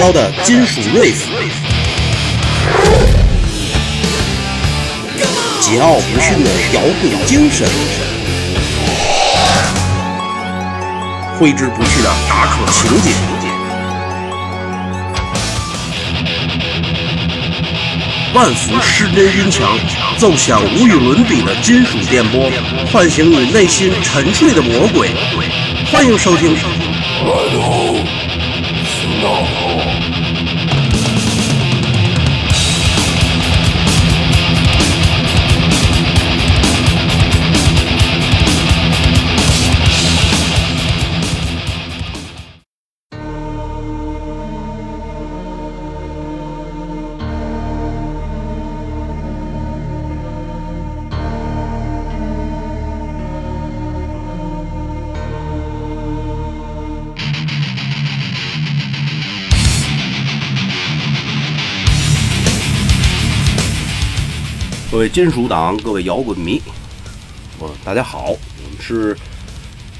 高的金属 riff，桀骜不驯的摇滚精神，挥之不去的打口情节。万伏失真音墙，奏响无与伦比的金属电波，唤醒你内心沉睡的魔鬼。欢迎收听。金属党，各位摇滚迷，我大家好，我们是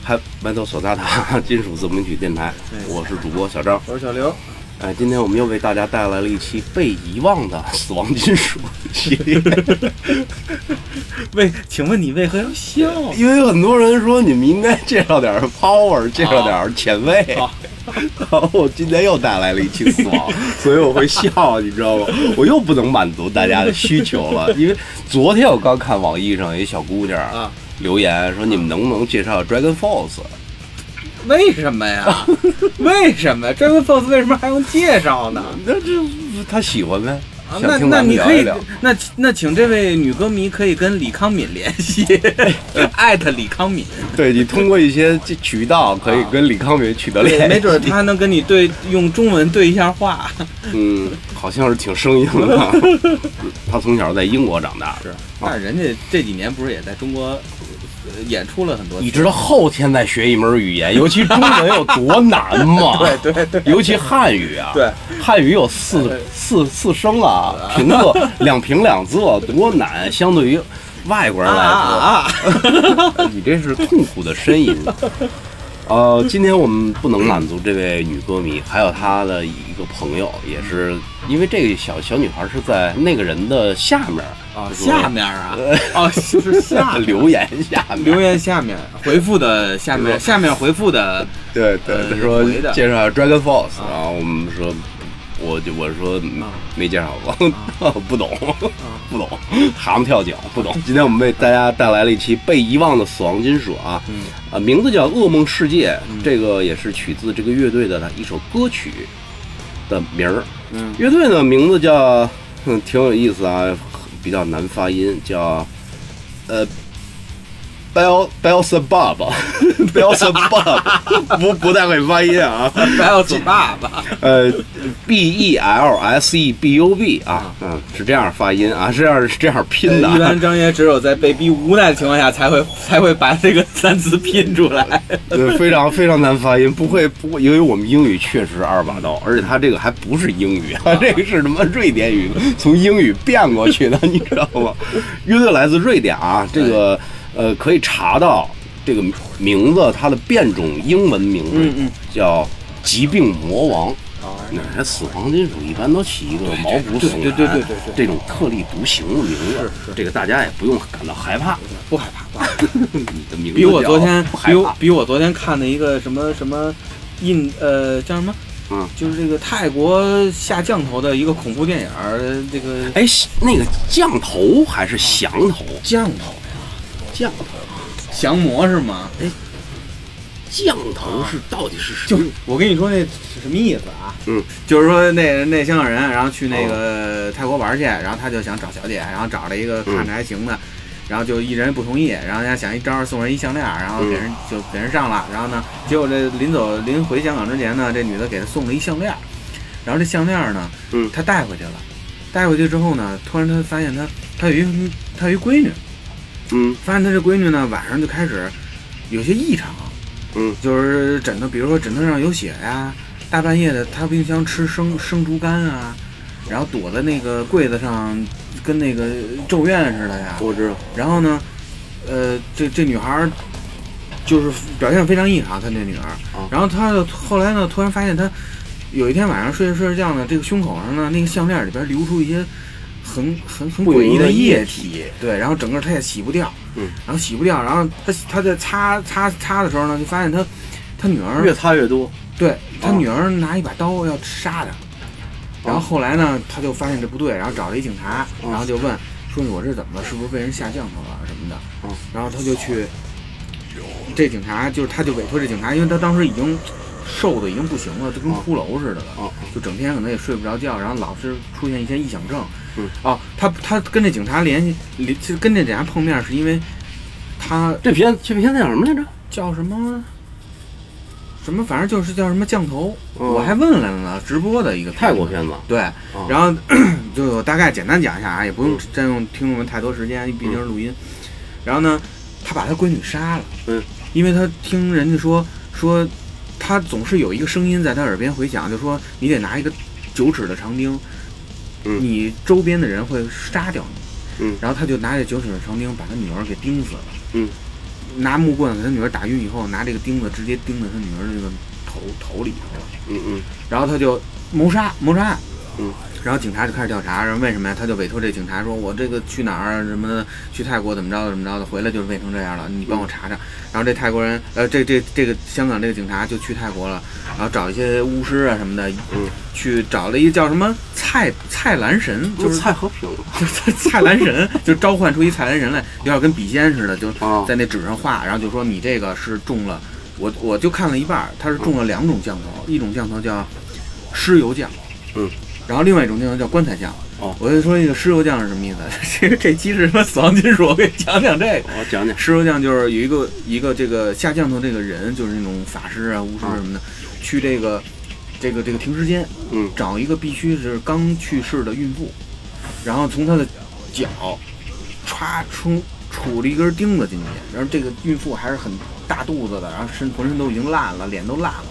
还麦头索萨塔金属自鸣曲电台，我是主播小张，我是小刘。哎，今天我们又为大家带来了一期被遗忘的死亡金属系列。为，请问你为何要笑？因为很多人说你们应该介绍点 power，介绍点前卫。然后我今天又带来了一期死亡，所以我会笑，你知道吗？我又不能满足大家的需求了，因为昨天我刚看网易上一小姑娘啊留言说，你们能不能介绍 Dragon Force？为什么呀？为什么 Dragon Force 为什么还用介绍呢？那这他喜欢呗。啊那那你可以那那请这位女歌迷可以跟李康敏联系，艾特李康敏，对你通过一些渠道可以跟李康敏取得联系，没准儿他还能跟你对用中文对一下话。嗯，好像是挺生硬的。他从小在英国长大，是，但是人家这几年不是也在中国呃演出了很多？你知道后天再学一门语言，尤其中文有多难吗？对对对，尤其汉语啊，对，汉语有四四四声啊，平仄两平两仄，多难！相对于外国人来说，啊啊！你这是痛苦的呻吟。呃，今天我们不能满足这位女歌迷，还有她的一个朋友，也是因为这个小小女孩是在那个人的下面啊，下面啊，哦，是下面 留言下面留言下面回复的下面下面回复的对对，说介绍 Dragon Force，啊然后我们说，我就我说嗯没介绍过，不懂，不懂，蛤蟆跳脚，不懂。今天我们为大家带来了一期被遗忘的死亡金属啊，嗯啊，名字叫《噩梦世界》，这个也是取自这个乐队的一首歌曲的名儿。嗯乐队呢名字叫，嗯，挺有意思啊，比较难发音，叫呃。Bel Belzebub Belzebub 不不太会发音啊，，Bells Bob，呃，B E L S E B U B 啊，嗯，是这样发音啊，是这样是这样拼的一般啊，张爷只有在被逼无奈的情况下才会才会把这个单词拼出来。对，非常非常难发音，不会不会，因为我们英语确实二把刀，而且它这个还不是英语，它这个是什么瑞典语，从英语变过去的，你知道吗？乐队来自瑞典啊，这个呃可以查到这个名字，它的变种英文名字叫疾病魔王。哦那这死亡金属一般都起一个毛骨悚然、对对对对对对这种特立独行的名字，这个大家也不用感到害怕。不害怕。你的名字比我昨天比我比我昨天看的一个什么什么印呃叫什么？嗯，就是这个泰国下降头的一个恐怖电影儿，这个哎，那个降头还是降头？降头降头，降魔是吗？哎降头是到底是什就么？我跟你说那是什么意思啊？嗯，就是说那那香港人，然后去那个泰国玩去，然后他就想找小姐，然后找了一个看着还行的，然后就一人不同意，然后人家想一招送人一项链，然后给人就给人上了，然后呢，结果这临走临回香港之前呢，这女的给他送了一项链，然后这项链呢，嗯他带回去了，带回去之后呢，突然他发现他他有一他有一闺女，嗯发现他这闺女呢晚上就开始有些异常。嗯就是枕头，比如说枕头上有血呀、大半夜的他冰箱吃生生猪肝啊，然后躲在那个柜子上，跟那个咒怨似的呀。我知道。然后呢，呃，这这女孩儿就是表现非常异常，她那女儿啊。然后她就后来呢，突然发现她有一天晚上睡着睡着觉呢，这个胸口上呢，那个项链里边流出一些很很很诡异的液体，对，然后整个他也洗不掉，嗯，然后洗不掉，然后他他在擦擦擦的时候呢，就发现他他女儿越擦越多，对他啊女儿拿一把刀要杀他，然后后来呢，他就发现这不对，然后找了一警察，然后就问说我这怎么了？是不是被人下降头了什么的？嗯然后他就去，这警察就是他就委托这警察，因为他当时已经瘦的已经不行了，就跟骷髅似的了，哦就整天可能也睡不着觉，然后老是出现一些臆想症。嗯，哦，他他跟这警察联系，联跟这警察碰面是因为他这片这片子叫什么来着？叫什么？什么，反正就是叫什么降头，嗯我还问来了呢，直播的一个泰国片子。对，哦然后 就我大概简单讲一下啊，也不用嗯占用听众们太多时间，毕竟是录音。然后呢，他把他闺女杀了，嗯，因为他听人家说说，他总是有一个声音在他耳边回响，就说你得拿一个九尺的长钉，嗯。你周边的人会杀掉你，嗯，然后他就拿着九齿的长钉把他女儿给钉死了，嗯，拿木棍给他女儿打晕以后，拿这个钉子直接钉在他女儿的这个头头里头了。嗯嗯。然后他就谋杀谋杀案，嗯，然后警察就开始调查，然后为什么呀？他就委托这警察说，我这个去哪儿啊什么的，去泰国怎么着怎么着的，回来就是喂成这样了，你帮我查查。然后这泰国人，呃，这这这个香港这个警察就去泰国了，然后找一些巫师啊什么的，嗯，去找了一个叫什么蔡蔡澜神，就就是蔡和平。蔡蔡澜神，就召唤出一蔡澜神来，有点跟笔仙似的，就啊，在那纸上画，然后就说你这个是中了，我我就看了一半儿，它是中了两种降头，一种降头叫尸油降，嗯，然后另外一种降头叫棺材降。哦我就说这个尸油匠是什么意思？这个这期是什么死亡金属？我给你讲讲这个。我讲讲。尸油匠就是有一个一个这个下降头这个人，就是那种法师啊、巫师什么的，去这个这个这个停尸间，嗯找一个必须是刚去世的孕妇，然后从她的脚歘出杵了一根钉子进去，然后这个孕妇还是很大肚子的，然后身浑身都已经烂了，脸都烂了，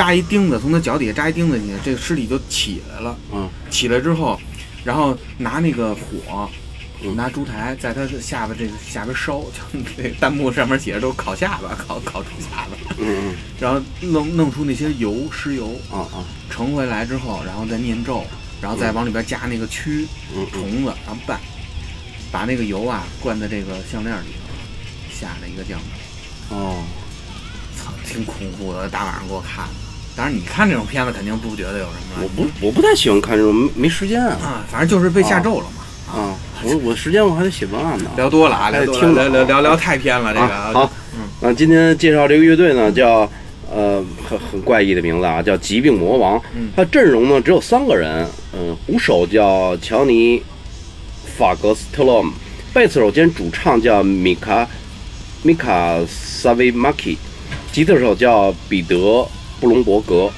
扎一钉子从他脚底下扎一钉子进去，这个尸体就起来了。嗯。起来之后，然后拿那个火，嗯。拿烛台在他的下巴这个下边烧，就这个弹幕上面写着都是烤下巴，烤烤猪下巴，嗯然后弄弄出那些油尸油嗯啊啊。盛回来之后，然后再念咒，然后再往里边加那个蛆嗯嗯。虫子，然后拌，把那个油啊灌在这个项链里头，下了一个降头，哦，操，挺恐怖的，大晚上给我看的。当然，你看这种片子肯定不觉得有什么，我不我不太喜欢看这种，没没时间啊啊，反正就是被吓咒了嘛。啊！我我时间我还得写文案呢。聊多了啊，聊听聊聊聊聊太偏了，这个啊好，那今天介绍这个乐队呢，叫呃很很怪异的名字啊，叫疾病魔王。嗯它阵容呢只有三个人，嗯，鼓手叫乔尼·法格斯特洛姆，贝斯手兼主唱叫米卡米卡萨维马基，吉他手叫彼得·布隆伯格。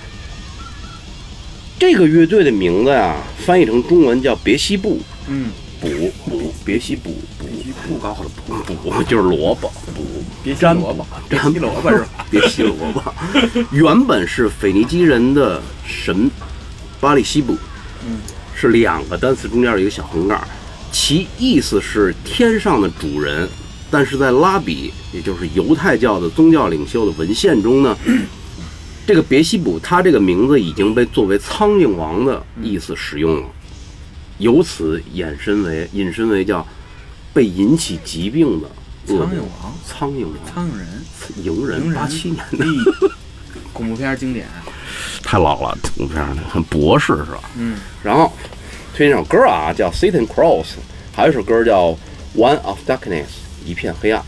这个乐队的名字呀，翻译成中文叫别西布。嗯，补补别西补补不高的补补就是萝卜补别西萝卜，粘萝卜是吧？别西萝卜，原本是腓尼基人的神巴利西卜，嗯，是两个单词中间有一个小横杠，其意思是天上的主人，但是在拉比，也就是犹太教的宗教领袖的文献中呢，这个别西卜他这个名字已经被作为苍蝇王的意思使用了，由此衍生为引申为叫被引起疾病的苍蝇王，苍蝇王。苍蝇人，蝇人，八七年的，恐怖片经典，太老了，恐怖片的很博士是吧？嗯，然后推荐首歌啊，叫《Satan Cross》，还有一首歌叫《One of Darkness》，一片黑暗。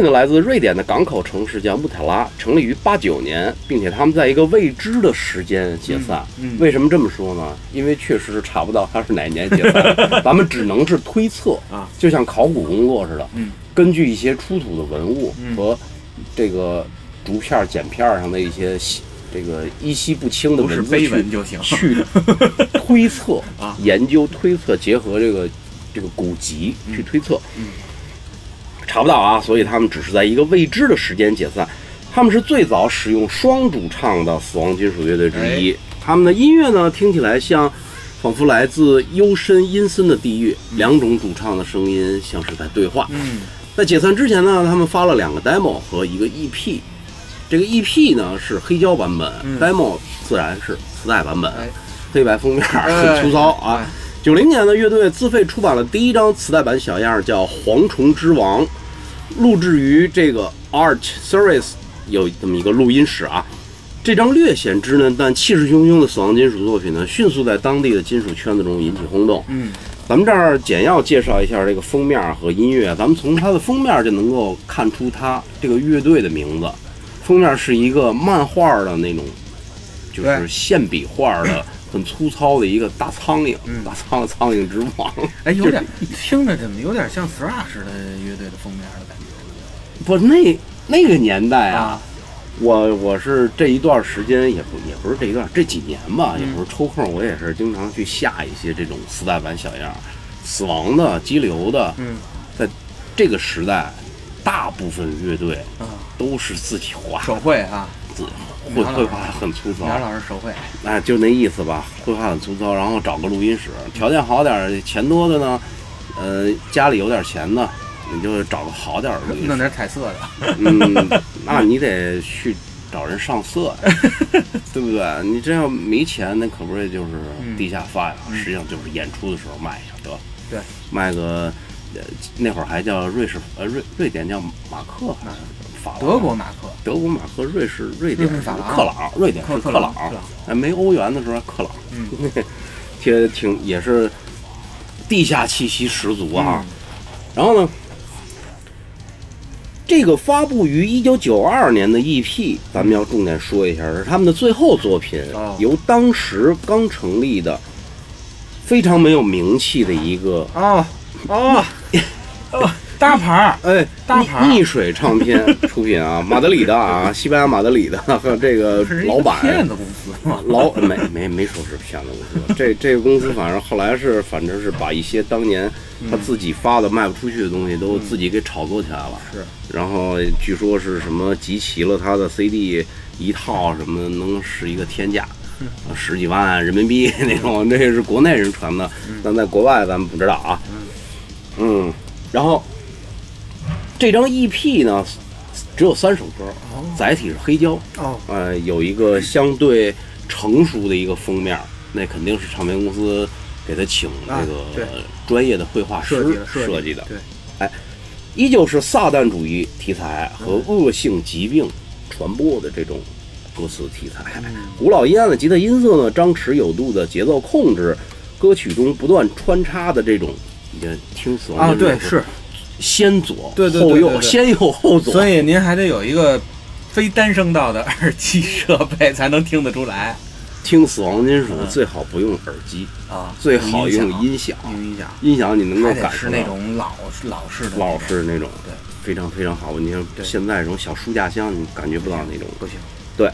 那么乐队呢，来自瑞典的港口城市叫穆塔拉，成立于八九年，并且他们在一个未知的时间解散。嗯嗯。为什么这么说呢？因为确实是查不到他是哪年解散，咱们只能是推测啊，就像考古工作似的，嗯。根据一些出土的文物嗯。和这个竹片、剪片上的一些细这个依稀不清的文字去碑文就行。去推测 啊。研究推测，结合这个这个古籍去推测，嗯查不到啊，所以他们只是在一个未知的时间解散。他们是最早使用双主唱的死亡金属乐队之一，他们的音乐呢听起来像。仿佛来自幽深阴森的地狱，两种主唱的声音像是在对话。嗯在解散之前呢，他们发了两个 demo 和一个 EP。这个 EP 呢是黑胶版本、嗯 d e m o 自然是磁带版本，哎黑白封面哎很粗糙啊哎。九零年的，乐队自费出版了第一张磁带版小样，叫《蝗虫之王》，录制于这个 Art Service 有这么一个录音室啊。这张略显稚嫩但气势汹汹的死亡金属作品呢，迅速在当地的金属圈子中引起轰动。嗯咱们这儿简要介绍一下这个封面和音乐。咱们从它的封面就能够看出它这个乐队的名字。封面是一个漫画的那种，就是线笔画的，很粗糙的一个大苍蝇，嗯大苍蝇苍蝇之王。哎，有点听着怎么有点像 Thrash 的乐队的封面的感觉不，那那个年代啊，啊？我我是这一段时间也不也不是这一段这几年吧，嗯有时候抽空我也是经常去下一些这种磁带版小样，死亡的、激流的，嗯。这个时代，大部分乐队啊，都是自己画，手绘啊，自绘绘画很粗糙，苗老师手绘，哎，就那意思吧，绘画很粗糙，然后找个录音室，条件好点儿、钱多的呢，呃，家里有点钱的，你就找个好点儿的弄。点彩色的。嗯，那你得去找人上色呀，对不对？你这要没钱，那可不是就是地下发呀？嗯实际上就是演出的时候卖一下得，对，卖个呃那会儿还叫瑞士呃瑞瑞典叫马克还是法德国马克，德国马克，瑞士瑞典是克朗，瑞典是克克朗哎，没欧元的时候还克朗，嗯，挺挺也是地下气息十足啊。嗯然后呢，这个发布于一九九二年的 EP，咱们要重点说一下，是他们的最后作品，哦。由当时刚成立的非常没有名气的一个啊哦哦，大牌儿，哎，大牌儿。逆逆水唱片出品啊，马德里的啊，西班牙马德里的和 这个老板。骗子公司？老没没没说是骗子公司，这这个公司反正后来是反正是把一些当年他自己发的卖不出去的东西都自己给炒作起来了，是，然后据说是什么集齐了他的 CD 一套什么能是一个天价。呃十几万人民币那种，那是国内人传的，但在国外咱们不知道啊。嗯，然后这张 EP 呢，只有三首歌，载体是黑胶，哦，呃，有一个相对成熟的一个封面，那肯定是唱片公司给他请这啊对。个专业的绘画师设计的设计的，对，依旧是撒旦主义题材和恶性疾病传播的这种歌词题材。嗯。古老阴暗的吉他音色呢，张弛有度的节奏控制，歌曲中不断穿插的这种，你看听死亡啊，对，是，先左对对对后右，先右后左，所以您还得有一个非单声道的耳机设备才能听得出来听死亡金属嗯。最好不用耳机，啊，最好用音响，用音响，音响你能够感受到那种老老式的，老式那种，对，非常非常好。你像现在这种小书架箱，你感觉不到那种。不行，对。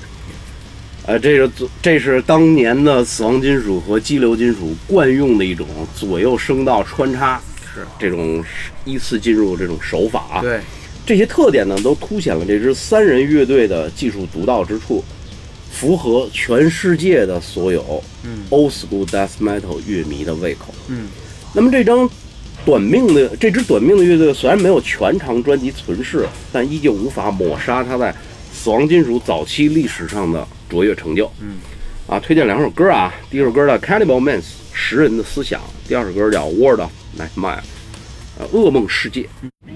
呃，这是左这是当年的死亡金属和激流金属惯用的一种左右声道穿插，是。这种依次进入这种手法啊。对，这些特点呢，都凸显了这支三人乐队的技术独到之处，符合全世界的所有嗯 old school death metal 乐迷的胃口。嗯，那么这张短命的这支短命的乐队虽然没有全长专辑存世，但依旧无法抹杀它在死亡金属早期历史上的卓越成就。嗯，啊，推荐两首歌啊，第一首歌叫《Cannibal Minds》食人的思想，第二首歌叫《World of Nightmare》，呃，噩梦世界。那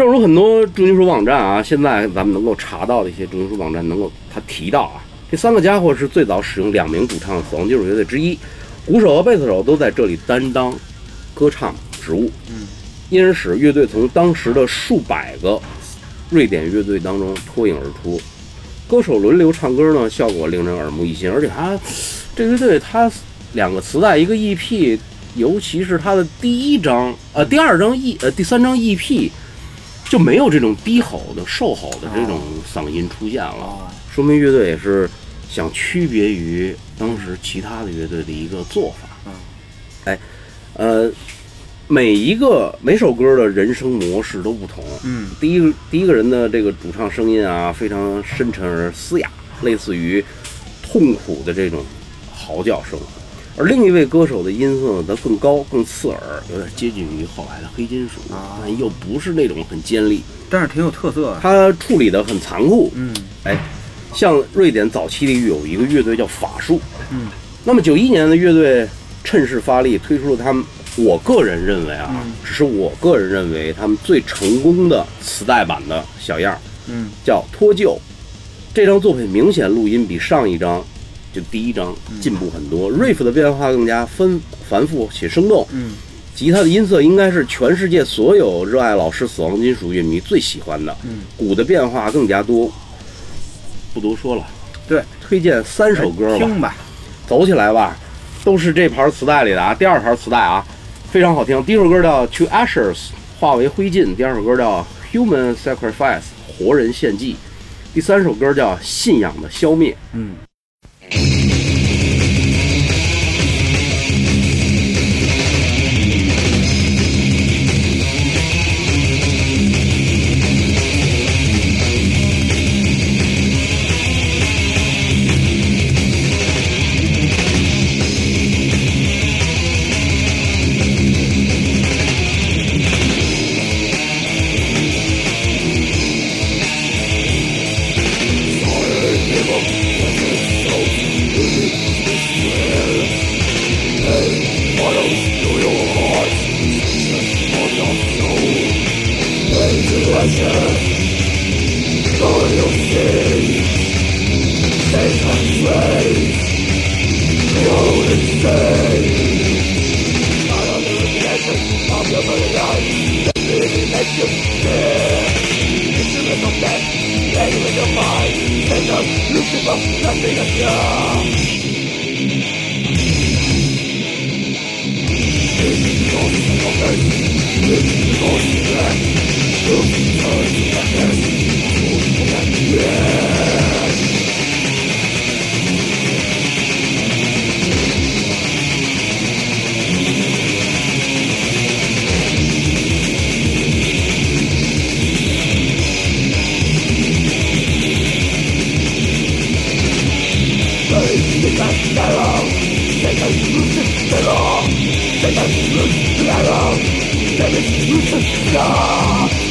正如很多重金属网站啊，现在咱们能够查到的一些重金属网站能够他提到啊，这三个家伙是最早使用两名主唱的死亡金属乐队之一，鼓手和贝斯手都在这里担当歌唱职务。嗯，因而使乐队从当时的数百个瑞典乐队当中脱颖而出。歌手轮流唱歌呢，效果令人耳目一新，而且他这乐队他两个磁带一个 EP，尤其是他的第一张呃第二张 E 呃第三张 EP 就没有这种低吼的瘦吼的这种嗓音出现了，哦，说明乐队也是想区别于当时其他的乐队的一个做法。嗯，哎，呃，每一个每首歌的人声模式都不同。嗯第一个第一个人的这个主唱声音啊，非常深沉而嘶哑，类似于痛苦的这种嚎叫声；而另一位歌手的音色呢，则更高、更刺耳，有点接近于后来的黑金属，啊。但又不是那种很尖利。但是挺有特色的。他处理的很残酷，嗯。哎，像瑞典早期里有一个乐队叫法术，嗯，那么九一年的乐队趁势发力，推出了他们，我个人认为啊，嗯。只是我个人认为他们最成功的磁带版的小样，嗯。叫脱臼。这张作品明显录音比上一张，就第一张嗯进步很多，riff 的变化更加丰繁复且生动，嗯吉他的音色应该是全世界所有热爱老式死亡金属乐迷最喜欢的。嗯，鼓的变化更加多，不多说了。对，推荐三首歌吧，听吧。走起来吧，都是这盘磁带里的啊。第二盘磁带啊，非常好听。第一首歌叫《To Ashes》，化为灰烬；第二首歌叫《Human Sacrifice》，活人献祭；第三首歌叫《信仰的消灭》。嗯。世界だろう世界無視だろう世界無視だろう世界無視だろう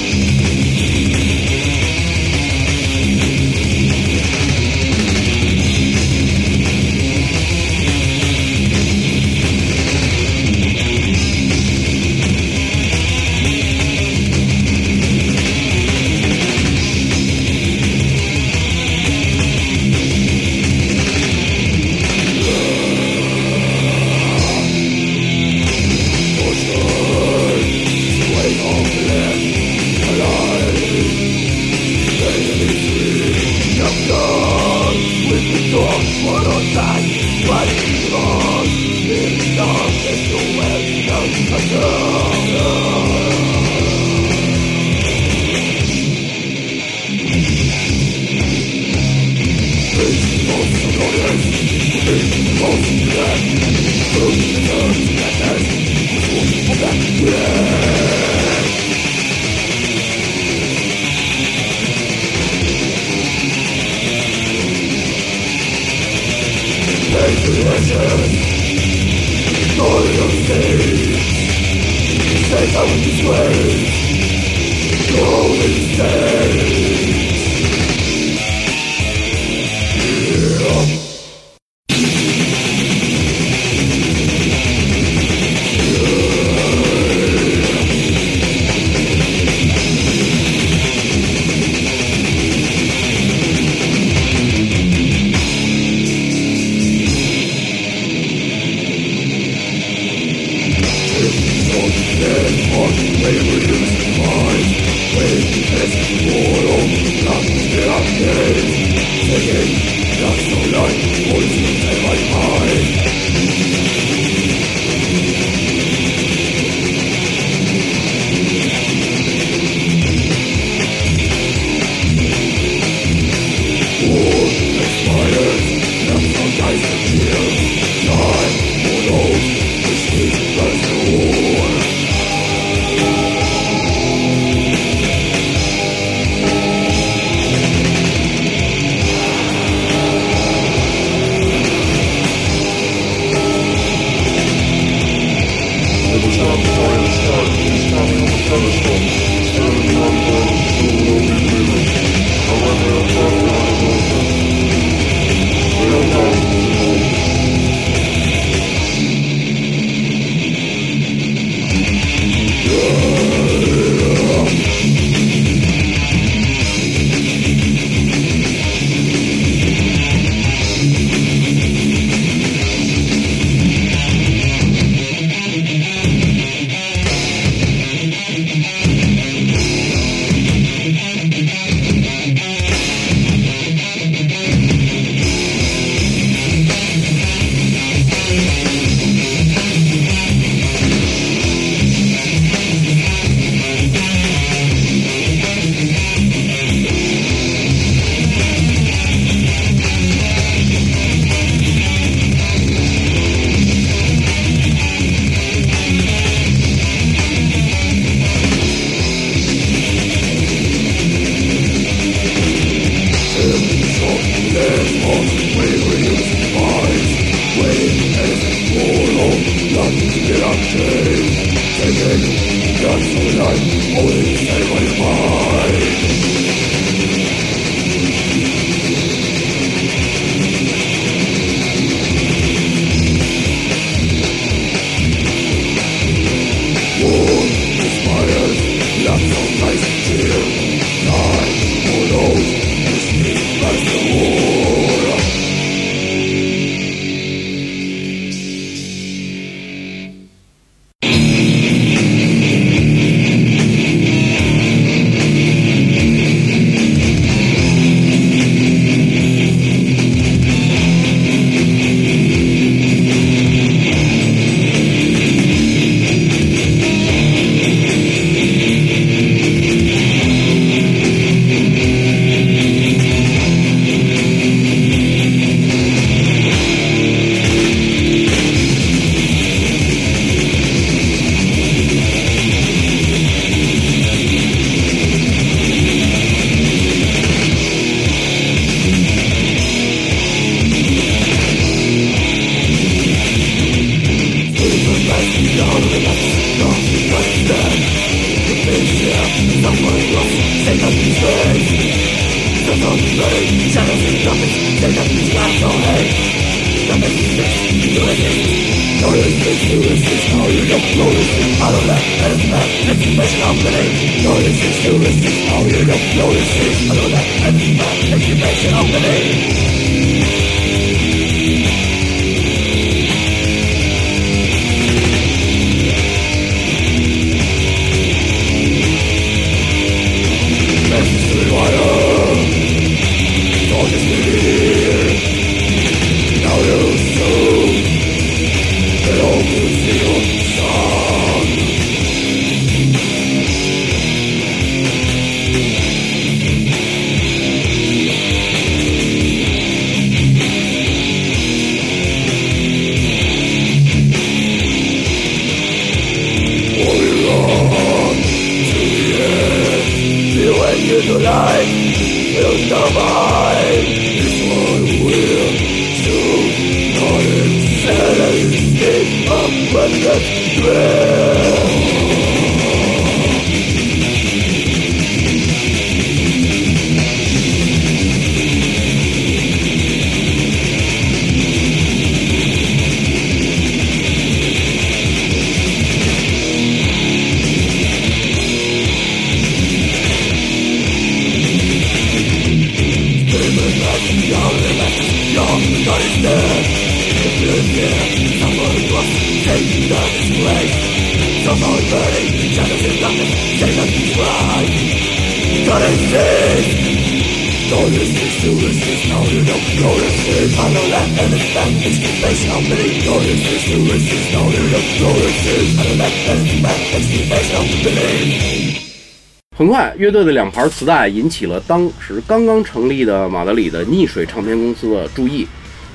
乐队的两盘磁带引起了当时刚刚成立的马德里的逆水唱片公司的注意。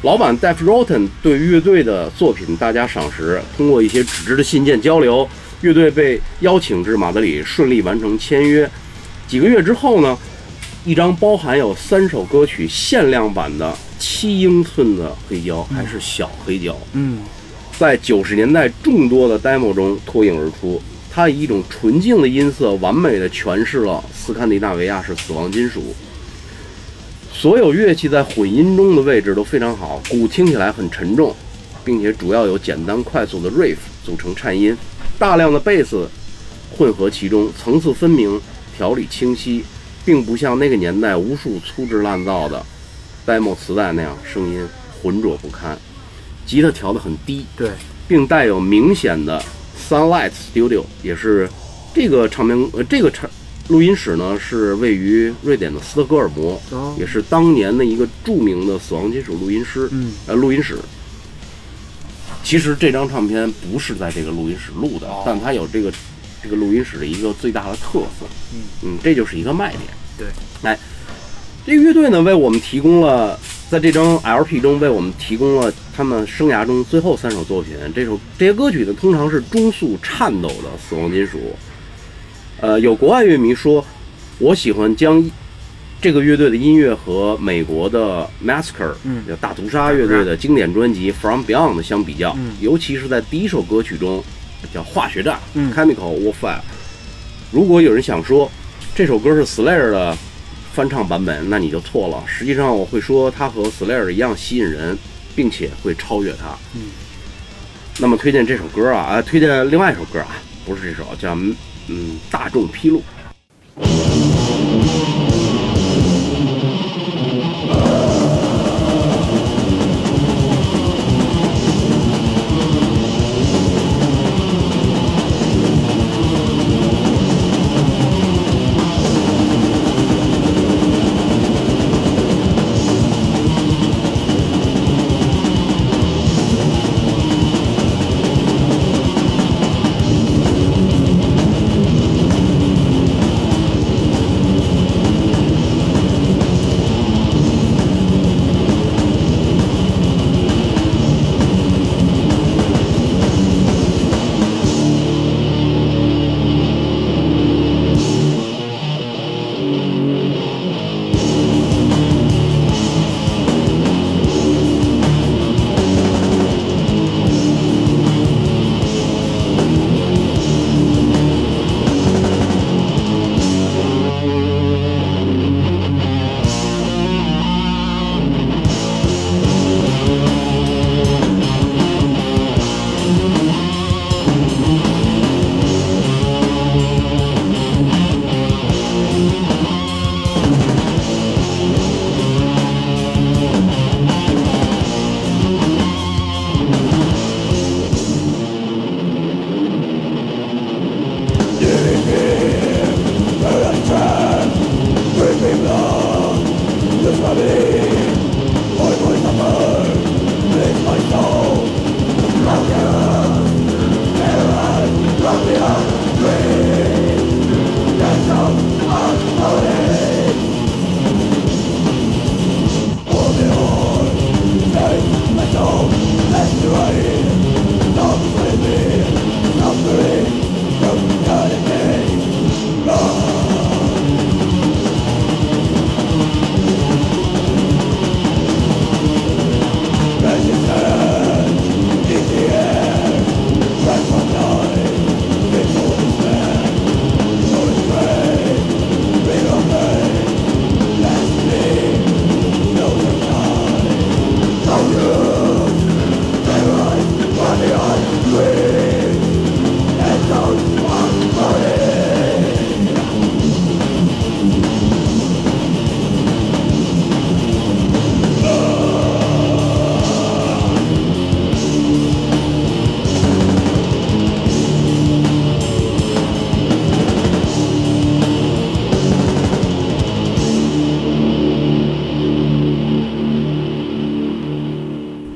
老板 Dave Rotten 对乐队的作品大加赏识，通过一些纸质的信件交流，乐队被邀请至马德里，顺利完成签约。几个月之后呢，一张包含有三首歌曲限量版的七英寸的黑胶，还是小黑胶，嗯，在九十年代众多的 demo 中脱颖而出。它以一种纯净的音色，完美的诠释了斯堪的纳维亚式死亡金属。所有乐器在混音中的位置都非常好，鼓听起来很沉重，并且主要有简单快速的 riff 组成颤音，大量的贝斯混合其中，层次分明，条理清晰，并不像那个年代无数粗制滥造的 demo 磁带那样声音浑浊不堪。吉他调得很低，对，并带有明显的。Sunlight Studio 也是这个唱片呃这个唱录音室呢是位于瑞典的斯德哥尔摩，哦也是当年的一个著名的死亡金属录音师，嗯呃录音室。其实这张唱片不是在这个录音室录的，哦但它有这个这个录音室的一个最大的特色，嗯嗯，这就是一个卖点。对，哎，这个乐队呢为我们提供了。在这张 LP 中，为我们提供了他们生涯中最后三首作品。这首这些歌曲呢，通常是中速颤抖的死亡金属。呃，有国外乐迷说，我喜欢将这个乐队的音乐和美国的 Massacre，嗯叫大屠杀乐队的经典专辑 From Beyond 相比较，嗯尤其是在第一首歌曲中，叫化学战嗯 Chemical Warfare。如果有人想说这首歌是 Slayer 的，翻唱版本，那你就错了。实际上，我会说它和 Slayer 一样吸引人，并且会超越它。嗯。那么推荐这首歌啊，啊，推荐另外一首歌啊，不是这首，叫嗯大众披露。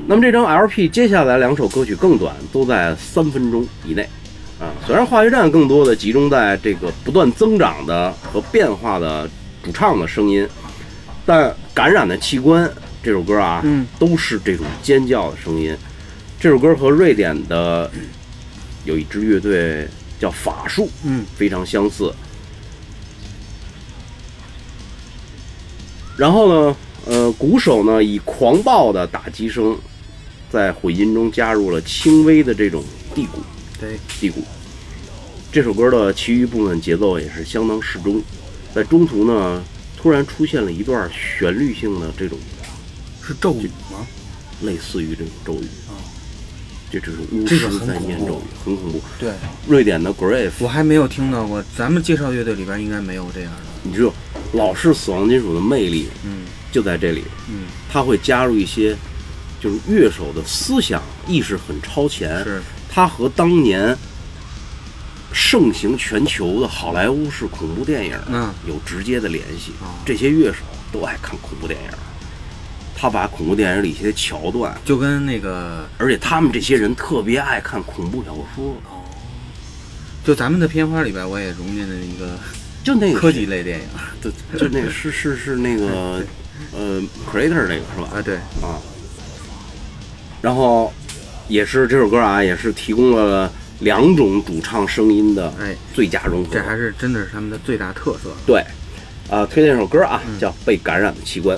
那么这张 LP 接下来两首歌曲更短，都在三分钟以内。啊，虽然化学站更多的集中在这个不断增长的和变化的主唱的声音，但感染的器官这首歌啊，嗯，都是这种尖叫的声音。这首歌和瑞典的有一支乐队叫法术，嗯，非常相似。然后呢，呃，鼓手呢以狂暴的打击声，在混音中加入了轻微的这种低鼓。对，地鼓。这首歌的其余部分节奏也是相当适中，在中途呢，突然出现了一段旋律性的这种是咒语吗？类似于这种咒语啊，这只是巫师在念咒语，很恐怖。对，瑞典的 Grave，我还没有听到过，咱们介绍乐队里边应该没有这样的。你知道老式死亡金属的魅力嗯就在这里，嗯，它会加入一些就是乐手的思想意识很超前，是，他和当年盛行全球的好莱坞式恐怖电影嗯有直接的联系。哦这些乐手都爱看恐怖电影，他把恐怖电影里一些桥段，就跟那个，而且他们这些人特别爱看恐怖小说，就咱们的片花里边，我也融进了一个就那个科技类电影就就那个是是是那个呃 Creator 那个是吧？啊，对，啊，然后也是这首歌啊，也是提供了两种主唱声音的哎，最佳融合。这还是真的是他们的最大特色。对，啊，推荐一首歌啊，嗯叫《被感染的器官》。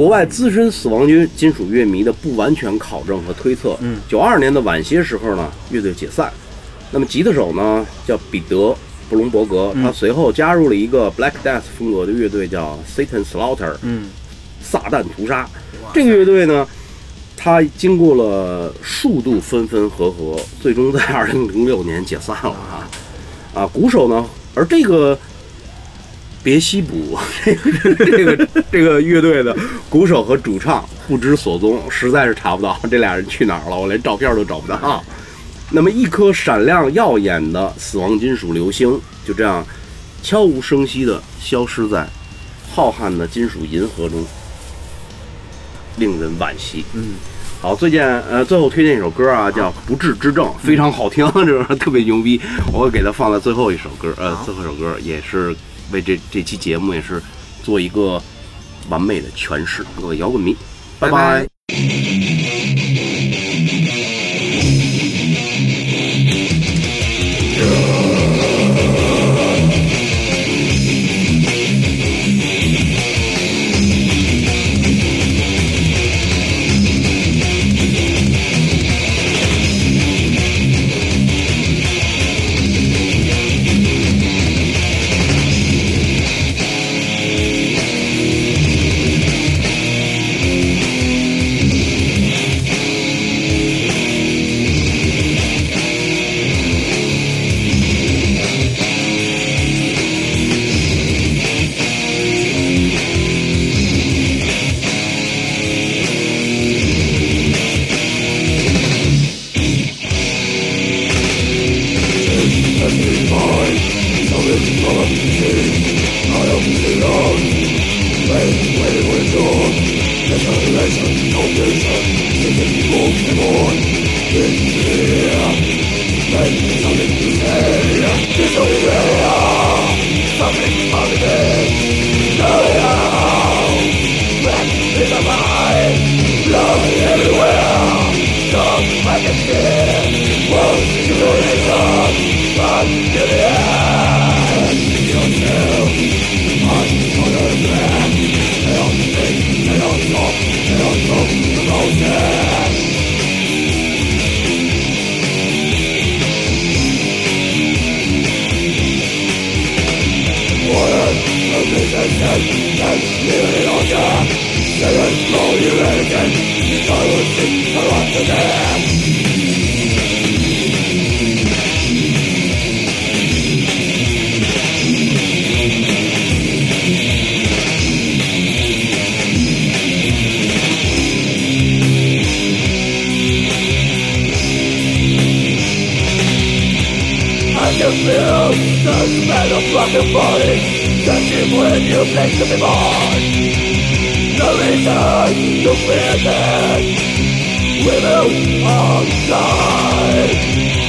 国外资深死亡军金属乐迷的不完全考证和推测，嗯，九二年的晚些时候呢，乐队解散。那么吉他手呢叫彼得·布隆伯格，嗯他随后加入了一个 Black Death 风格的乐队，叫 Satan Slaughter，嗯，撒旦屠杀。这个乐队呢，他经过了数度分分合合，最终在二零零六年解散了啊。啊，鼓手呢，而这个别西卜这个这个这个乐队的鼓手和主唱不知所踪，实在是查不到这俩人去哪儿了，我连照片都找不到。那么，一颗闪亮耀眼的死亡金属流星就这样悄无声息地消失在浩瀚的金属银河中，令人惋惜。嗯，好，最近呃，最后推荐一首歌啊，叫《不治之症》，非常好听，这个特别牛逼，我会给它放在最后一首歌，呃，最后一首歌也是为这这期节目也是做一个完美的诠释。各位摇滚迷，拜拜拜 Impressive when you place to be born The reason to fear that all die.